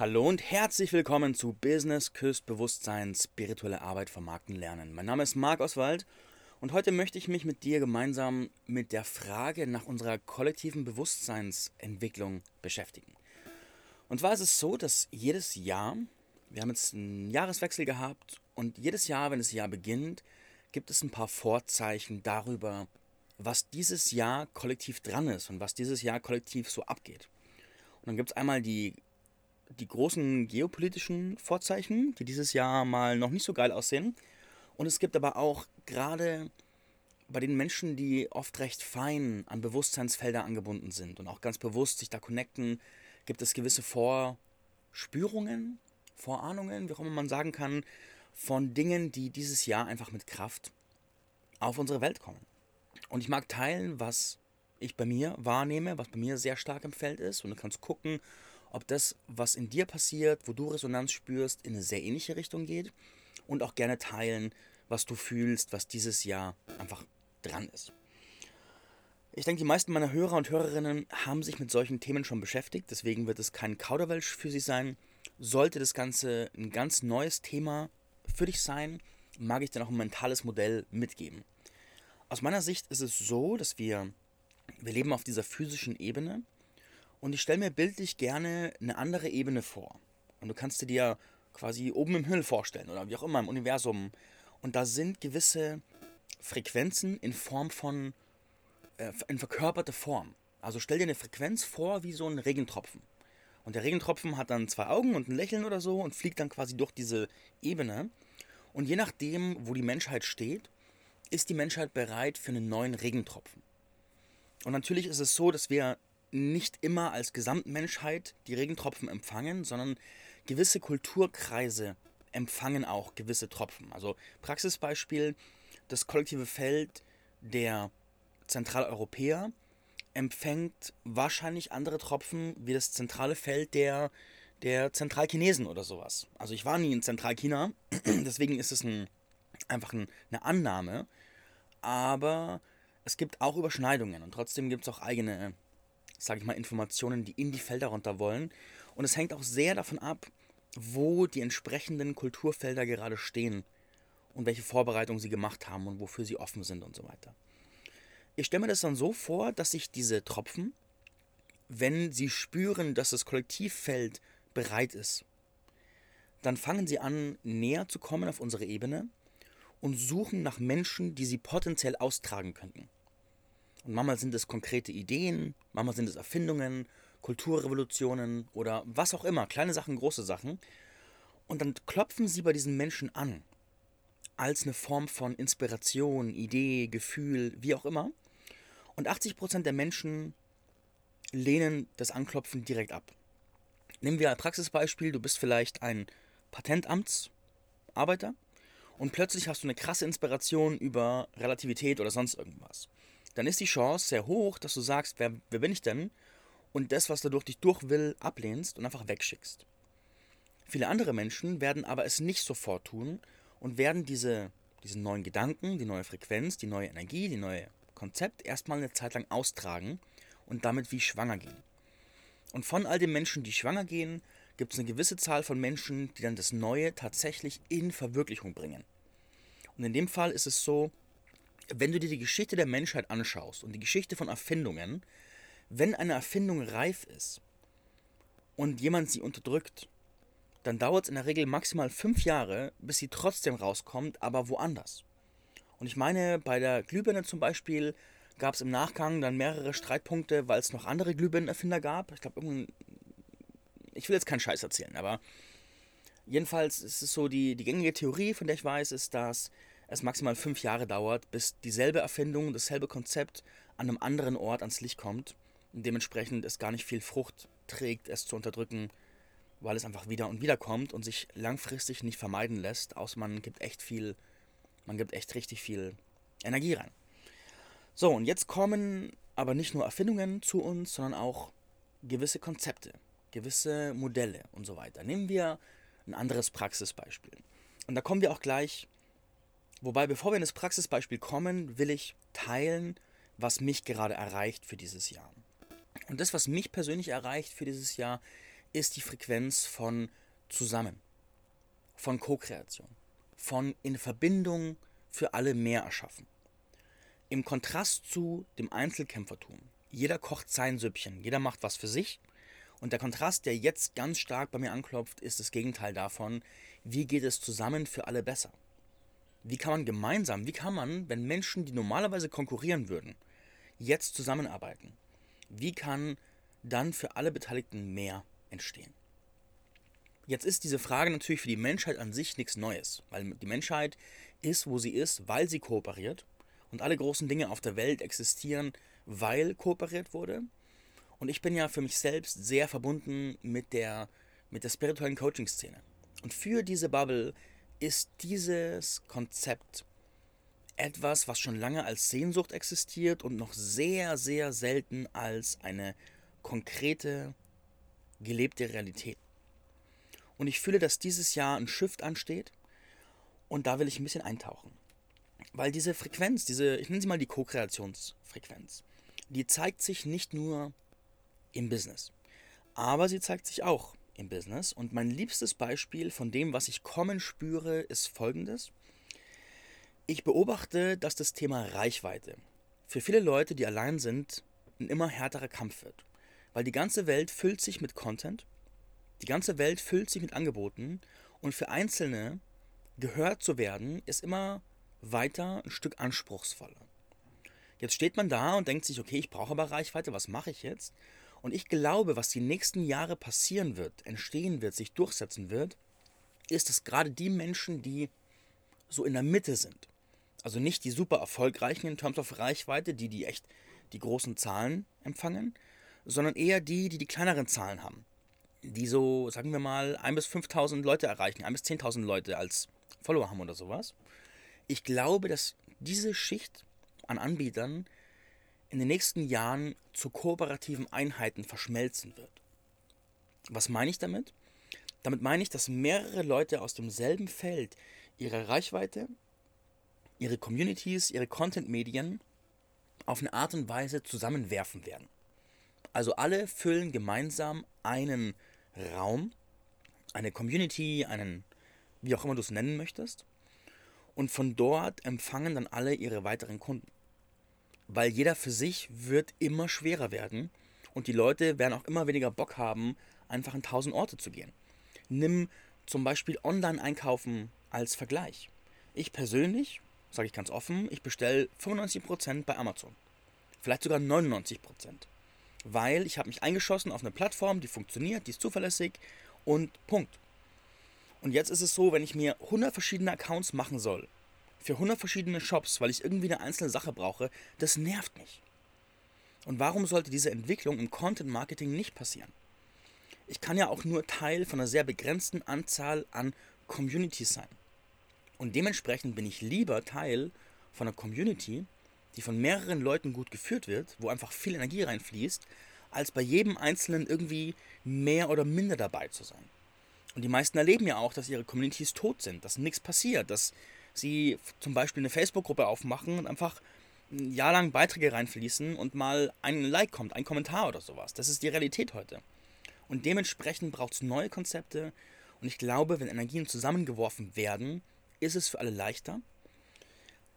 Hallo und herzlich willkommen zu Business Küsst Bewusstsein, spirituelle Arbeit vermarkten lernen. Mein Name ist Marc Oswald und heute möchte ich mich mit dir gemeinsam mit der Frage nach unserer kollektiven Bewusstseinsentwicklung beschäftigen. Und zwar ist es so, dass jedes Jahr, wir haben jetzt einen Jahreswechsel gehabt und jedes Jahr, wenn das Jahr beginnt, gibt es ein paar Vorzeichen darüber, was dieses Jahr kollektiv dran ist und was dieses Jahr kollektiv so abgeht. Und dann gibt es einmal die die großen geopolitischen Vorzeichen, die dieses Jahr mal noch nicht so geil aussehen. Und es gibt aber auch gerade bei den Menschen, die oft recht fein an Bewusstseinsfelder angebunden sind und auch ganz bewusst sich da connecten, gibt es gewisse Vorspürungen, Vorahnungen, wie auch immer man sagen kann, von Dingen, die dieses Jahr einfach mit Kraft auf unsere Welt kommen. Und ich mag teilen, was ich bei mir wahrnehme, was bei mir sehr stark im Feld ist. Und du kannst gucken, ob das, was in dir passiert, wo du Resonanz spürst, in eine sehr ähnliche Richtung geht und auch gerne teilen, was du fühlst, was dieses Jahr einfach dran ist. Ich denke, die meisten meiner Hörer und Hörerinnen haben sich mit solchen Themen schon beschäftigt, deswegen wird es kein Kauderwelsch für sie sein. Sollte das Ganze ein ganz neues Thema für dich sein, mag ich dir noch ein mentales Modell mitgeben. Aus meiner Sicht ist es so, dass wir, wir leben auf dieser physischen Ebene und ich stelle mir bildlich gerne eine andere Ebene vor. Und du kannst dir quasi oben im Himmel vorstellen oder wie auch immer im Universum. Und da sind gewisse Frequenzen in Form von, äh, in verkörperte Form. Also stell dir eine Frequenz vor wie so ein Regentropfen. Und der Regentropfen hat dann zwei Augen und ein Lächeln oder so und fliegt dann quasi durch diese Ebene. Und je nachdem, wo die Menschheit steht, ist die Menschheit bereit für einen neuen Regentropfen. Und natürlich ist es so, dass wir nicht immer als Gesamtmenschheit die Regentropfen empfangen, sondern gewisse Kulturkreise empfangen auch gewisse Tropfen. Also Praxisbeispiel, das kollektive Feld der Zentraleuropäer empfängt wahrscheinlich andere Tropfen wie das zentrale Feld der, der Zentralchinesen oder sowas. Also ich war nie in Zentralchina, deswegen ist es ein, einfach ein, eine Annahme, aber es gibt auch Überschneidungen und trotzdem gibt es auch eigene sage ich mal, Informationen, die in die Felder runter wollen. Und es hängt auch sehr davon ab, wo die entsprechenden Kulturfelder gerade stehen und welche Vorbereitungen sie gemacht haben und wofür sie offen sind und so weiter. Ich stelle mir das dann so vor, dass sich diese Tropfen, wenn sie spüren, dass das Kollektivfeld bereit ist, dann fangen sie an, näher zu kommen auf unsere Ebene und suchen nach Menschen, die sie potenziell austragen könnten. Und manchmal sind es konkrete Ideen, manchmal sind es Erfindungen, Kulturrevolutionen oder was auch immer, kleine Sachen, große Sachen. Und dann klopfen sie bei diesen Menschen an, als eine Form von Inspiration, Idee, Gefühl, wie auch immer. Und 80% der Menschen lehnen das Anklopfen direkt ab. Nehmen wir ein Praxisbeispiel, du bist vielleicht ein Patentamtsarbeiter und plötzlich hast du eine krasse Inspiration über Relativität oder sonst irgendwas dann ist die Chance sehr hoch, dass du sagst, wer, wer bin ich denn? Und das, was da durch dich durch will, ablehnst und einfach wegschickst. Viele andere Menschen werden aber es nicht sofort tun und werden diese, diesen neuen Gedanken, die neue Frequenz, die neue Energie, die neue Konzept erstmal eine Zeit lang austragen und damit wie schwanger gehen. Und von all den Menschen, die schwanger gehen, gibt es eine gewisse Zahl von Menschen, die dann das Neue tatsächlich in Verwirklichung bringen. Und in dem Fall ist es so, wenn du dir die Geschichte der Menschheit anschaust und die Geschichte von Erfindungen, wenn eine Erfindung reif ist und jemand sie unterdrückt, dann dauert es in der Regel maximal fünf Jahre, bis sie trotzdem rauskommt, aber woanders. Und ich meine, bei der Glühbirne zum Beispiel gab es im Nachgang dann mehrere Streitpunkte, weil es noch andere Glühbirnenerfinder gab. Ich glaube, ich will jetzt keinen Scheiß erzählen, aber jedenfalls ist es so, die, die gängige Theorie, von der ich weiß, ist, dass es maximal fünf Jahre dauert, bis dieselbe Erfindung, dasselbe Konzept an einem anderen Ort ans Licht kommt und dementsprechend es gar nicht viel Frucht trägt, es zu unterdrücken, weil es einfach wieder und wieder kommt und sich langfristig nicht vermeiden lässt, außer man gibt echt viel, man gibt echt richtig viel Energie rein. So, und jetzt kommen aber nicht nur Erfindungen zu uns, sondern auch gewisse Konzepte, gewisse Modelle und so weiter. Nehmen wir ein anderes Praxisbeispiel. Und da kommen wir auch gleich Wobei, bevor wir in das Praxisbeispiel kommen, will ich teilen, was mich gerade erreicht für dieses Jahr. Und das, was mich persönlich erreicht für dieses Jahr, ist die Frequenz von zusammen, von Co-Kreation, von in Verbindung für alle mehr erschaffen. Im Kontrast zu dem Einzelkämpfertum. Jeder kocht sein Süppchen, jeder macht was für sich. Und der Kontrast, der jetzt ganz stark bei mir anklopft, ist das Gegenteil davon. Wie geht es zusammen für alle besser? Wie kann man gemeinsam, wie kann man, wenn Menschen, die normalerweise konkurrieren würden, jetzt zusammenarbeiten? Wie kann dann für alle Beteiligten mehr entstehen? Jetzt ist diese Frage natürlich für die Menschheit an sich nichts Neues, weil die Menschheit ist, wo sie ist, weil sie kooperiert und alle großen Dinge auf der Welt existieren, weil kooperiert wurde. Und ich bin ja für mich selbst sehr verbunden mit der, mit der spirituellen Coaching-Szene. Und für diese Bubble ist dieses Konzept etwas, was schon lange als Sehnsucht existiert und noch sehr, sehr selten als eine konkrete, gelebte Realität. Und ich fühle, dass dieses Jahr ein Shift ansteht und da will ich ein bisschen eintauchen. Weil diese Frequenz, diese, ich nenne sie mal die Co-Kreationsfrequenz, die zeigt sich nicht nur im Business, aber sie zeigt sich auch im Business. Und mein liebstes Beispiel von dem, was ich kommen spüre, ist folgendes. Ich beobachte, dass das Thema Reichweite für viele Leute, die allein sind, ein immer härterer Kampf wird. Weil die ganze Welt füllt sich mit Content, die ganze Welt füllt sich mit Angeboten und für Einzelne gehört zu werden, ist immer weiter ein Stück anspruchsvoller. Jetzt steht man da und denkt sich, okay, ich brauche aber Reichweite, was mache ich jetzt? Und ich glaube, was die nächsten Jahre passieren wird, entstehen wird, sich durchsetzen wird, ist, dass gerade die Menschen, die so in der Mitte sind, also nicht die super erfolgreichen in Terms of Reichweite, die, die echt die großen Zahlen empfangen, sondern eher die, die die kleineren Zahlen haben. Die so, sagen wir mal, 1.000 bis 5.000 Leute erreichen, 1.000 bis 10.000 Leute als Follower haben oder sowas. Ich glaube, dass diese Schicht an Anbietern in den nächsten Jahren zu kooperativen Einheiten verschmelzen wird. Was meine ich damit? Damit meine ich, dass mehrere Leute aus demselben Feld ihre Reichweite, ihre Communities, ihre Content-Medien auf eine Art und Weise zusammenwerfen werden. Also alle füllen gemeinsam einen Raum, eine Community, einen, wie auch immer du es nennen möchtest. Und von dort empfangen dann alle ihre weiteren Kunden weil jeder für sich wird immer schwerer werden und die Leute werden auch immer weniger Bock haben, einfach in tausend Orte zu gehen. Nimm zum Beispiel Online-Einkaufen als Vergleich. Ich persönlich, sage ich ganz offen, ich bestelle 95% bei Amazon. Vielleicht sogar 99%. Weil ich habe mich eingeschossen auf eine Plattform, die funktioniert, die ist zuverlässig und Punkt. Und jetzt ist es so, wenn ich mir 100 verschiedene Accounts machen soll, für 100 verschiedene Shops, weil ich irgendwie eine einzelne Sache brauche, das nervt mich. Und warum sollte diese Entwicklung im Content Marketing nicht passieren? Ich kann ja auch nur Teil von einer sehr begrenzten Anzahl an Communities sein. Und dementsprechend bin ich lieber Teil von einer Community, die von mehreren Leuten gut geführt wird, wo einfach viel Energie reinfließt, als bei jedem Einzelnen irgendwie mehr oder minder dabei zu sein. Und die meisten erleben ja auch, dass ihre Communities tot sind, dass nichts passiert, dass sie zum Beispiel eine Facebook-Gruppe aufmachen und einfach ein Jahr lang Beiträge reinfließen und mal ein Like kommt, ein Kommentar oder sowas. Das ist die Realität heute. Und dementsprechend braucht es neue Konzepte. Und ich glaube, wenn Energien zusammengeworfen werden, ist es für alle leichter.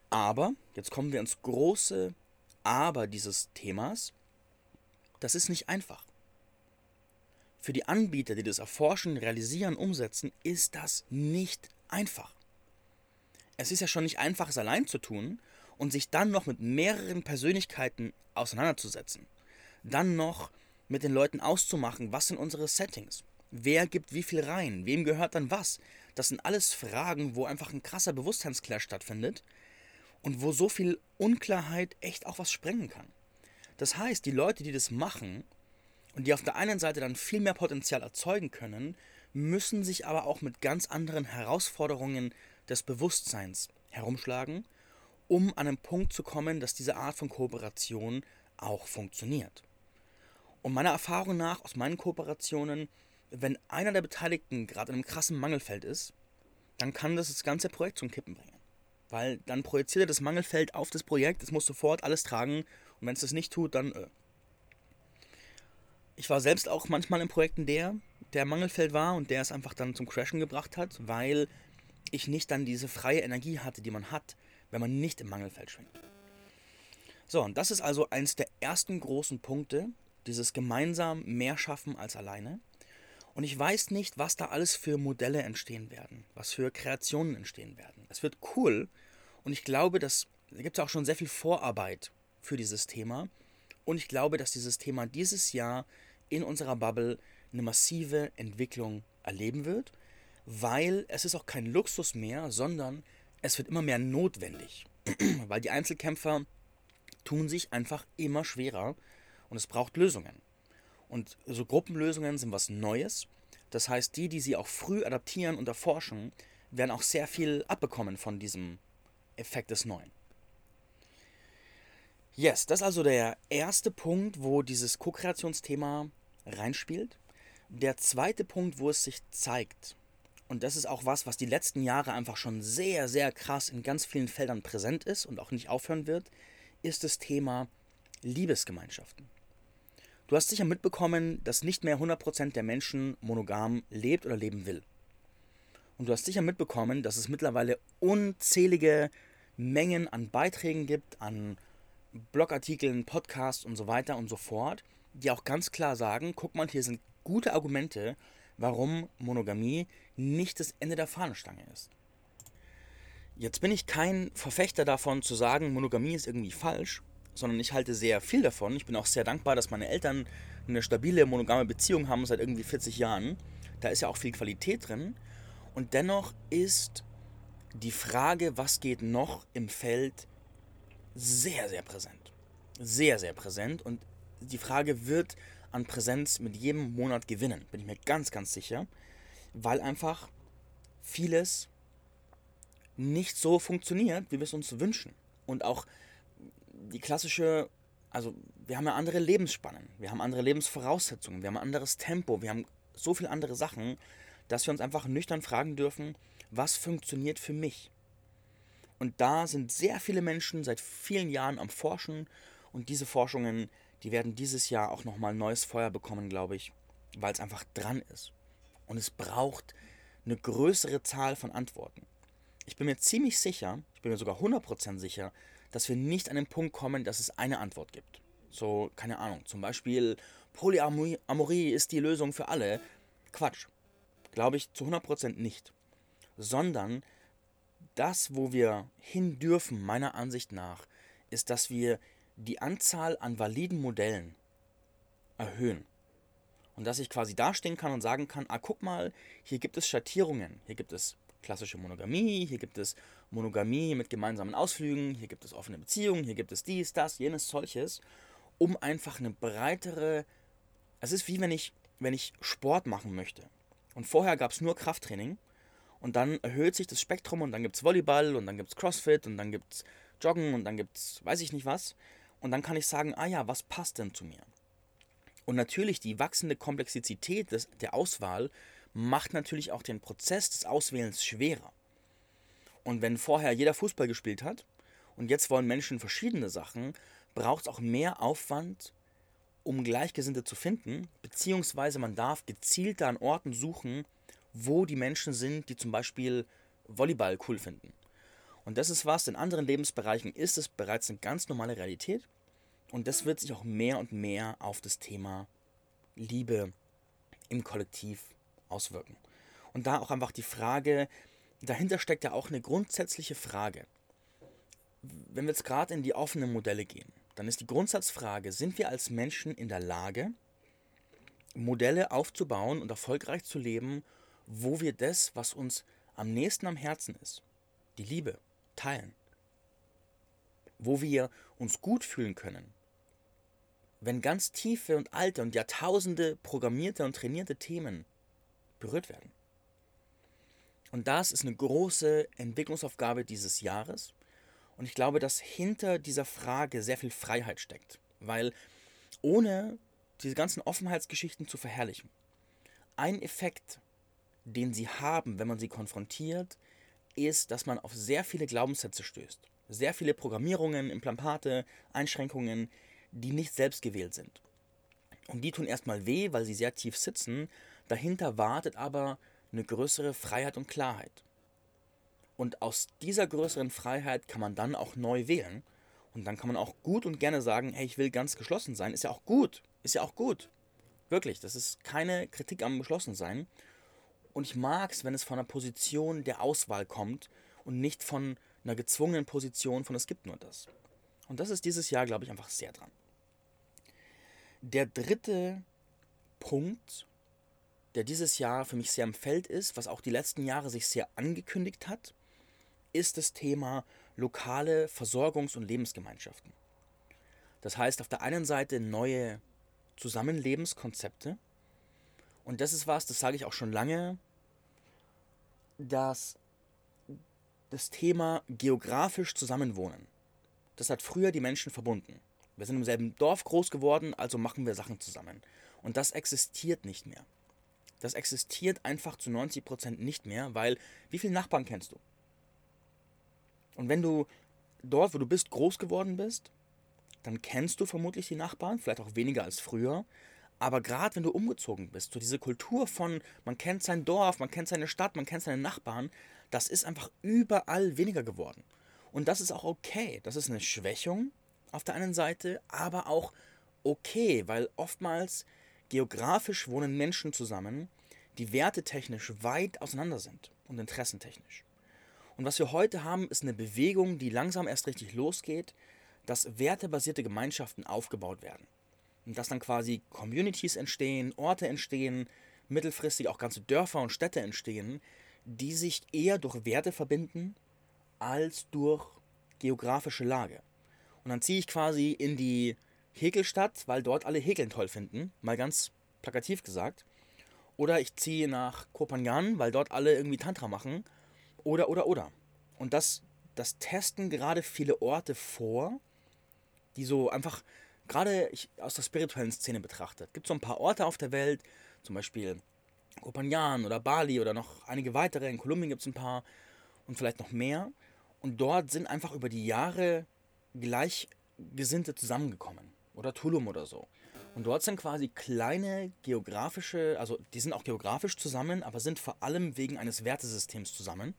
Aber, jetzt kommen wir ins große Aber dieses Themas. Das ist nicht einfach. Für die Anbieter, die das erforschen, realisieren, umsetzen, ist das nicht einfach es ist ja schon nicht einfach, es allein zu tun und sich dann noch mit mehreren Persönlichkeiten auseinanderzusetzen. Dann noch mit den Leuten auszumachen, was sind unsere Settings? Wer gibt wie viel rein? Wem gehört dann was? Das sind alles Fragen, wo einfach ein krasser Bewusstseinsclash stattfindet und wo so viel Unklarheit echt auch was sprengen kann. Das heißt, die Leute, die das machen und die auf der einen Seite dann viel mehr Potenzial erzeugen können, müssen sich aber auch mit ganz anderen Herausforderungen des Bewusstseins herumschlagen, um an einen Punkt zu kommen, dass diese Art von Kooperation auch funktioniert. Und meiner Erfahrung nach, aus meinen Kooperationen, wenn einer der Beteiligten gerade in einem krassen Mangelfeld ist, dann kann das das ganze Projekt zum Kippen bringen. Weil dann projiziert er das Mangelfeld auf das Projekt, es muss sofort alles tragen und wenn es das nicht tut, dann. Äh. ich war selbst auch manchmal in Projekten der, der Mangelfeld war und der es einfach dann zum Crashen gebracht hat, weil ich nicht dann diese freie Energie hatte, die man hat, wenn man nicht im Mangelfeld schwingt. So, und das ist also eines der ersten großen Punkte, dieses gemeinsam mehr schaffen als alleine. Und ich weiß nicht, was da alles für Modelle entstehen werden, was für Kreationen entstehen werden. Es wird cool und ich glaube, dass da gibt es auch schon sehr viel Vorarbeit für dieses Thema. Und ich glaube, dass dieses Thema dieses Jahr in unserer Bubble eine massive Entwicklung erleben wird, weil es ist auch kein Luxus mehr, sondern es wird immer mehr notwendig, weil die Einzelkämpfer tun sich einfach immer schwerer und es braucht Lösungen. Und so Gruppenlösungen sind was Neues. Das heißt, die, die sie auch früh adaptieren und erforschen, werden auch sehr viel abbekommen von diesem Effekt des Neuen. Yes, das ist also der erste Punkt, wo dieses Co-Kreationsthema reinspielt. Der zweite Punkt, wo es sich zeigt, und das ist auch was, was die letzten Jahre einfach schon sehr, sehr krass in ganz vielen Feldern präsent ist und auch nicht aufhören wird, ist das Thema Liebesgemeinschaften. Du hast sicher mitbekommen, dass nicht mehr 100% der Menschen monogam lebt oder leben will. Und du hast sicher mitbekommen, dass es mittlerweile unzählige Mengen an Beiträgen gibt, an Blogartikeln, Podcasts und so weiter und so fort, die auch ganz klar sagen, guck mal, hier sind gute Argumente, warum Monogamie nicht das Ende der Fahnenstange ist. Jetzt bin ich kein Verfechter davon zu sagen, Monogamie ist irgendwie falsch, sondern ich halte sehr viel davon. Ich bin auch sehr dankbar, dass meine Eltern eine stabile monogame Beziehung haben seit irgendwie 40 Jahren. Da ist ja auch viel Qualität drin. Und dennoch ist die Frage, was geht noch im Feld, sehr, sehr präsent. Sehr, sehr präsent. Und die Frage wird an Präsenz mit jedem Monat gewinnen, bin ich mir ganz, ganz sicher. Weil einfach vieles nicht so funktioniert, wie wir es uns wünschen. Und auch die klassische, also wir haben ja andere Lebensspannen, wir haben andere Lebensvoraussetzungen, wir haben ein anderes Tempo, wir haben so viele andere Sachen, dass wir uns einfach nüchtern fragen dürfen, was funktioniert für mich? Und da sind sehr viele Menschen seit vielen Jahren am Forschen und diese Forschungen, die werden dieses Jahr auch nochmal neues Feuer bekommen, glaube ich, weil es einfach dran ist. Und es braucht eine größere Zahl von Antworten. Ich bin mir ziemlich sicher, ich bin mir sogar 100% sicher, dass wir nicht an den Punkt kommen, dass es eine Antwort gibt. So, keine Ahnung, zum Beispiel Polyamorie ist die Lösung für alle. Quatsch. Glaube ich zu 100% nicht. Sondern das, wo wir hin dürfen, meiner Ansicht nach, ist, dass wir die Anzahl an validen Modellen erhöhen. Und dass ich quasi dastehen kann und sagen kann, ah, guck mal, hier gibt es Schattierungen, hier gibt es klassische Monogamie, hier gibt es Monogamie mit gemeinsamen Ausflügen, hier gibt es offene Beziehungen, hier gibt es dies, das, jenes, solches, um einfach eine breitere. Es ist wie wenn ich, wenn ich Sport machen möchte. Und vorher gab es nur Krafttraining und dann erhöht sich das Spektrum und dann gibt es Volleyball und dann gibt es Crossfit und dann gibt es Joggen und dann gibt es weiß ich nicht was. Und dann kann ich sagen, ah ja, was passt denn zu mir? Und natürlich die wachsende Komplexität des, der Auswahl macht natürlich auch den Prozess des Auswählens schwerer. Und wenn vorher jeder Fußball gespielt hat und jetzt wollen Menschen verschiedene Sachen, braucht es auch mehr Aufwand, um Gleichgesinnte zu finden, beziehungsweise man darf gezielter an Orten suchen, wo die Menschen sind, die zum Beispiel Volleyball cool finden. Und das ist was, in anderen Lebensbereichen ist es bereits eine ganz normale Realität. Und das wird sich auch mehr und mehr auf das Thema Liebe im Kollektiv auswirken. Und da auch einfach die Frage, dahinter steckt ja auch eine grundsätzliche Frage. Wenn wir jetzt gerade in die offenen Modelle gehen, dann ist die Grundsatzfrage, sind wir als Menschen in der Lage, Modelle aufzubauen und erfolgreich zu leben, wo wir das, was uns am nächsten am Herzen ist, die Liebe, teilen. Wo wir uns gut fühlen können. Wenn ganz tiefe und alte und Jahrtausende programmierte und trainierte Themen berührt werden. Und das ist eine große Entwicklungsaufgabe dieses Jahres. Und ich glaube, dass hinter dieser Frage sehr viel Freiheit steckt. Weil ohne diese ganzen Offenheitsgeschichten zu verherrlichen, ein Effekt, den sie haben, wenn man sie konfrontiert, ist, dass man auf sehr viele Glaubenssätze stößt. Sehr viele Programmierungen, Implantate, Einschränkungen, die nicht selbst gewählt sind. Und die tun erstmal weh, weil sie sehr tief sitzen. Dahinter wartet aber eine größere Freiheit und Klarheit. Und aus dieser größeren Freiheit kann man dann auch neu wählen. Und dann kann man auch gut und gerne sagen, hey, ich will ganz geschlossen sein. Ist ja auch gut. Ist ja auch gut. Wirklich, das ist keine Kritik am Geschlossensein. Und ich mag es, wenn es von einer Position der Auswahl kommt und nicht von einer gezwungenen Position von es gibt nur das. Und das ist dieses Jahr, glaube ich, einfach sehr dran. Der dritte Punkt, der dieses Jahr für mich sehr im Feld ist, was auch die letzten Jahre sich sehr angekündigt hat, ist das Thema lokale Versorgungs- und Lebensgemeinschaften. Das heißt, auf der einen Seite neue Zusammenlebenskonzepte. Und das ist was, das sage ich auch schon lange, dass das Thema geografisch Zusammenwohnen, das hat früher die Menschen verbunden. Wir sind im selben Dorf groß geworden, also machen wir Sachen zusammen. Und das existiert nicht mehr. Das existiert einfach zu 90% nicht mehr, weil wie viele Nachbarn kennst du? Und wenn du dort, wo du bist, groß geworden bist, dann kennst du vermutlich die Nachbarn, vielleicht auch weniger als früher. Aber gerade wenn du umgezogen bist, so diese Kultur von, man kennt sein Dorf, man kennt seine Stadt, man kennt seine Nachbarn, das ist einfach überall weniger geworden. Und das ist auch okay. Das ist eine Schwächung auf der einen Seite, aber auch okay, weil oftmals geografisch wohnen Menschen zusammen, die wertetechnisch weit auseinander sind und interessentechnisch. Und was wir heute haben, ist eine Bewegung, die langsam erst richtig losgeht, dass wertebasierte Gemeinschaften aufgebaut werden. Und dass dann quasi Communities entstehen, Orte entstehen, mittelfristig auch ganze Dörfer und Städte entstehen, die sich eher durch Werte verbinden als durch geografische Lage. Und dann ziehe ich quasi in die Häkelstadt, weil dort alle Häkeln toll finden, mal ganz plakativ gesagt. Oder ich ziehe nach Kopangan, weil dort alle irgendwie Tantra machen. Oder, oder, oder. Und das, das testen gerade viele Orte vor, die so einfach, gerade aus der spirituellen Szene betrachtet. Es gibt so ein paar Orte auf der Welt, zum Beispiel Kopangan oder Bali oder noch einige weitere. In Kolumbien gibt es ein paar und vielleicht noch mehr. Und dort sind einfach über die Jahre Gleichgesinnte zusammengekommen. Oder Tulum oder so. Und dort sind quasi kleine geografische, also die sind auch geografisch zusammen, aber sind vor allem wegen eines Wertesystems zusammen.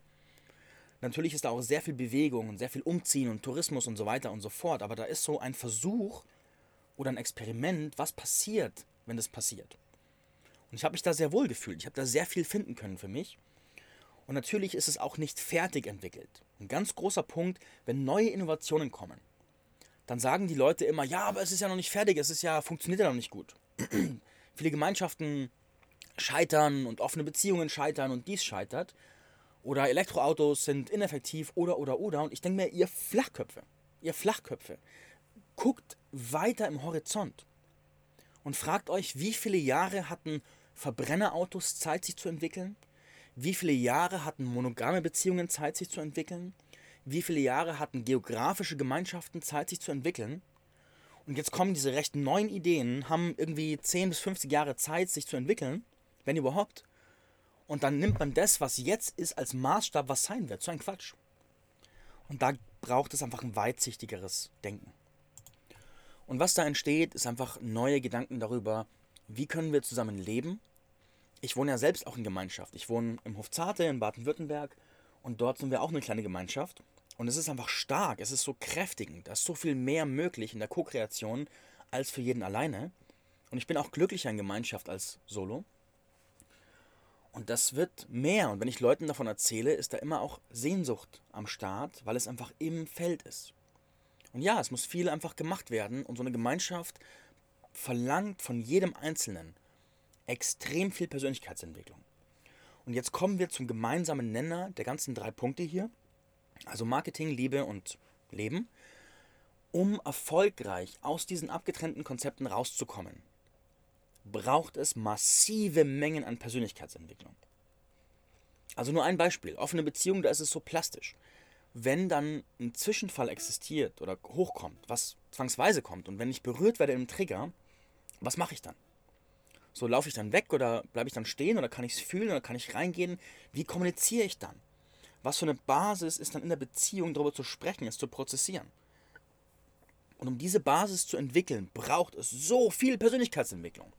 Natürlich ist da auch sehr viel Bewegung und sehr viel Umziehen und Tourismus und so weiter und so fort, aber da ist so ein Versuch oder ein Experiment, was passiert, wenn das passiert. Und ich habe mich da sehr wohl gefühlt. Ich habe da sehr viel finden können für mich. Und natürlich ist es auch nicht fertig entwickelt. Ein ganz großer Punkt, wenn neue Innovationen kommen, dann sagen die Leute immer, ja, aber es ist ja noch nicht fertig, es ist ja, funktioniert ja noch nicht gut. Viele Gemeinschaften scheitern und offene Beziehungen scheitern und dies scheitert. Oder Elektroautos sind ineffektiv oder oder oder. Und ich denke mir, ihr Flachköpfe, ihr Flachköpfe, guckt weiter im Horizont und fragt euch, wie viele Jahre hatten Verbrennerautos Zeit, sich zu entwickeln? Wie viele Jahre hatten monogame Beziehungen Zeit, sich zu entwickeln? Wie viele Jahre hatten geografische Gemeinschaften Zeit, sich zu entwickeln? Und jetzt kommen diese recht neuen Ideen, haben irgendwie 10 bis 50 Jahre Zeit, sich zu entwickeln, wenn überhaupt. Und dann nimmt man das, was jetzt ist, als Maßstab, was sein wird. So ein Quatsch. Und da braucht es einfach ein weitsichtigeres Denken. Und was da entsteht, ist einfach neue Gedanken darüber, wie können wir zusammen leben. Ich wohne ja selbst auch in Gemeinschaft. Ich wohne im Hofzarte in Baden-Württemberg und dort sind wir auch eine kleine Gemeinschaft. Und es ist einfach stark, es ist so kräftigend, da ist so viel mehr möglich in der Co-Kreation als für jeden alleine. Und ich bin auch glücklicher in Gemeinschaft als solo. Und das wird mehr. Und wenn ich Leuten davon erzähle, ist da immer auch Sehnsucht am Start, weil es einfach im Feld ist. Und ja, es muss viel einfach gemacht werden. Und so eine Gemeinschaft verlangt von jedem Einzelnen extrem viel Persönlichkeitsentwicklung. Und jetzt kommen wir zum gemeinsamen Nenner der ganzen drei Punkte hier. Also Marketing, Liebe und Leben. Um erfolgreich aus diesen abgetrennten Konzepten rauszukommen, braucht es massive Mengen an Persönlichkeitsentwicklung. Also nur ein Beispiel. Offene Beziehung, da ist es so plastisch. Wenn dann ein Zwischenfall existiert oder hochkommt, was zwangsweise kommt, und wenn ich berührt werde im Trigger, was mache ich dann? So laufe ich dann weg oder bleibe ich dann stehen oder kann ich es fühlen oder kann ich reingehen? Wie kommuniziere ich dann? Was für eine Basis ist dann in der Beziehung darüber zu sprechen, es zu prozessieren? Und um diese Basis zu entwickeln, braucht es so viel Persönlichkeitsentwicklung.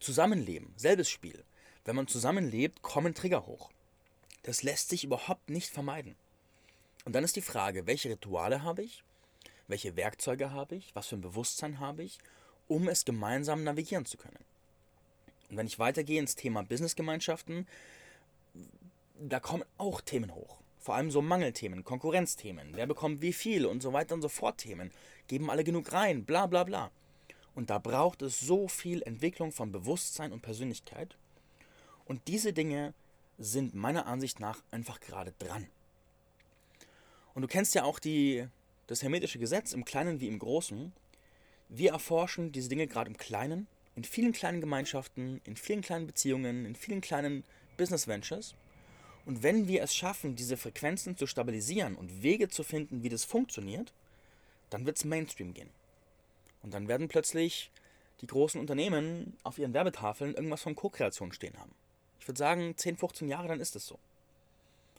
Zusammenleben, selbes Spiel. Wenn man zusammenlebt, kommen Trigger hoch. Das lässt sich überhaupt nicht vermeiden. Und dann ist die Frage, welche Rituale habe ich? Welche Werkzeuge habe ich? Was für ein Bewusstsein habe ich, um es gemeinsam navigieren zu können? Und wenn ich weitergehe ins Thema Businessgemeinschaften, da kommen auch Themen hoch. Vor allem so Mangelthemen, Konkurrenzthemen, wer bekommt wie viel und so weiter und so fort Themen. Geben alle genug rein, bla bla bla. Und da braucht es so viel Entwicklung von Bewusstsein und Persönlichkeit. Und diese Dinge sind meiner Ansicht nach einfach gerade dran. Und du kennst ja auch die, das hermetische Gesetz im Kleinen wie im Großen. Wir erforschen diese Dinge gerade im Kleinen, in vielen kleinen Gemeinschaften, in vielen kleinen Beziehungen, in vielen kleinen Business Ventures. Und wenn wir es schaffen, diese Frequenzen zu stabilisieren und Wege zu finden, wie das funktioniert, dann wird es Mainstream gehen. Und dann werden plötzlich die großen Unternehmen auf ihren Werbetafeln irgendwas von Co-Kreation stehen haben. Ich würde sagen, 10, 15 Jahre, dann ist es so.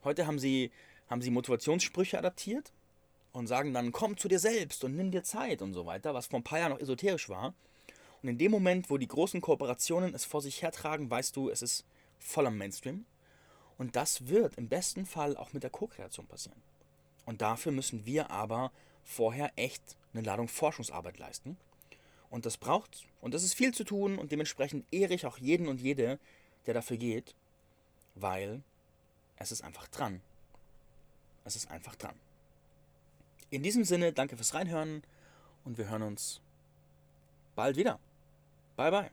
Heute haben sie, haben sie Motivationssprüche adaptiert und sagen dann, komm zu dir selbst und nimm dir Zeit und so weiter, was vor ein paar Jahren noch esoterisch war. Und in dem Moment, wo die großen Kooperationen es vor sich hertragen, weißt du, es ist voller Mainstream. Und das wird im besten Fall auch mit der Co-Kreation passieren. Und dafür müssen wir aber vorher echt eine Ladung Forschungsarbeit leisten. Und das braucht, und das ist viel zu tun und dementsprechend ehre ich auch jeden und jede, der dafür geht, weil es ist einfach dran. Es ist einfach dran. In diesem Sinne, danke fürs Reinhören und wir hören uns bald wieder. Bye bye.